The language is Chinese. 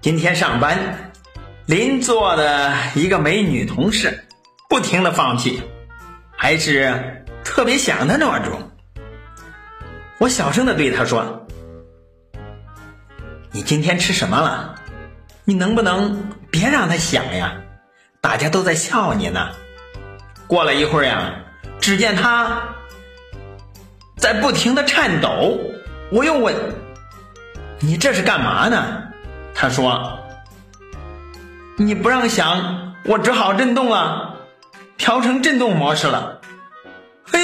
今天上班，邻座的一个美女同事不停的放屁，还是特别响的那种。我小声的对她说：“你今天吃什么了？你能不能别让它响呀？大家都在笑你呢。”过了一会儿呀，只见她在不停的颤抖。我又问：“你这是干嘛呢？”他说：“你不让响，我只好震动了，调成震动模式了。”嘿，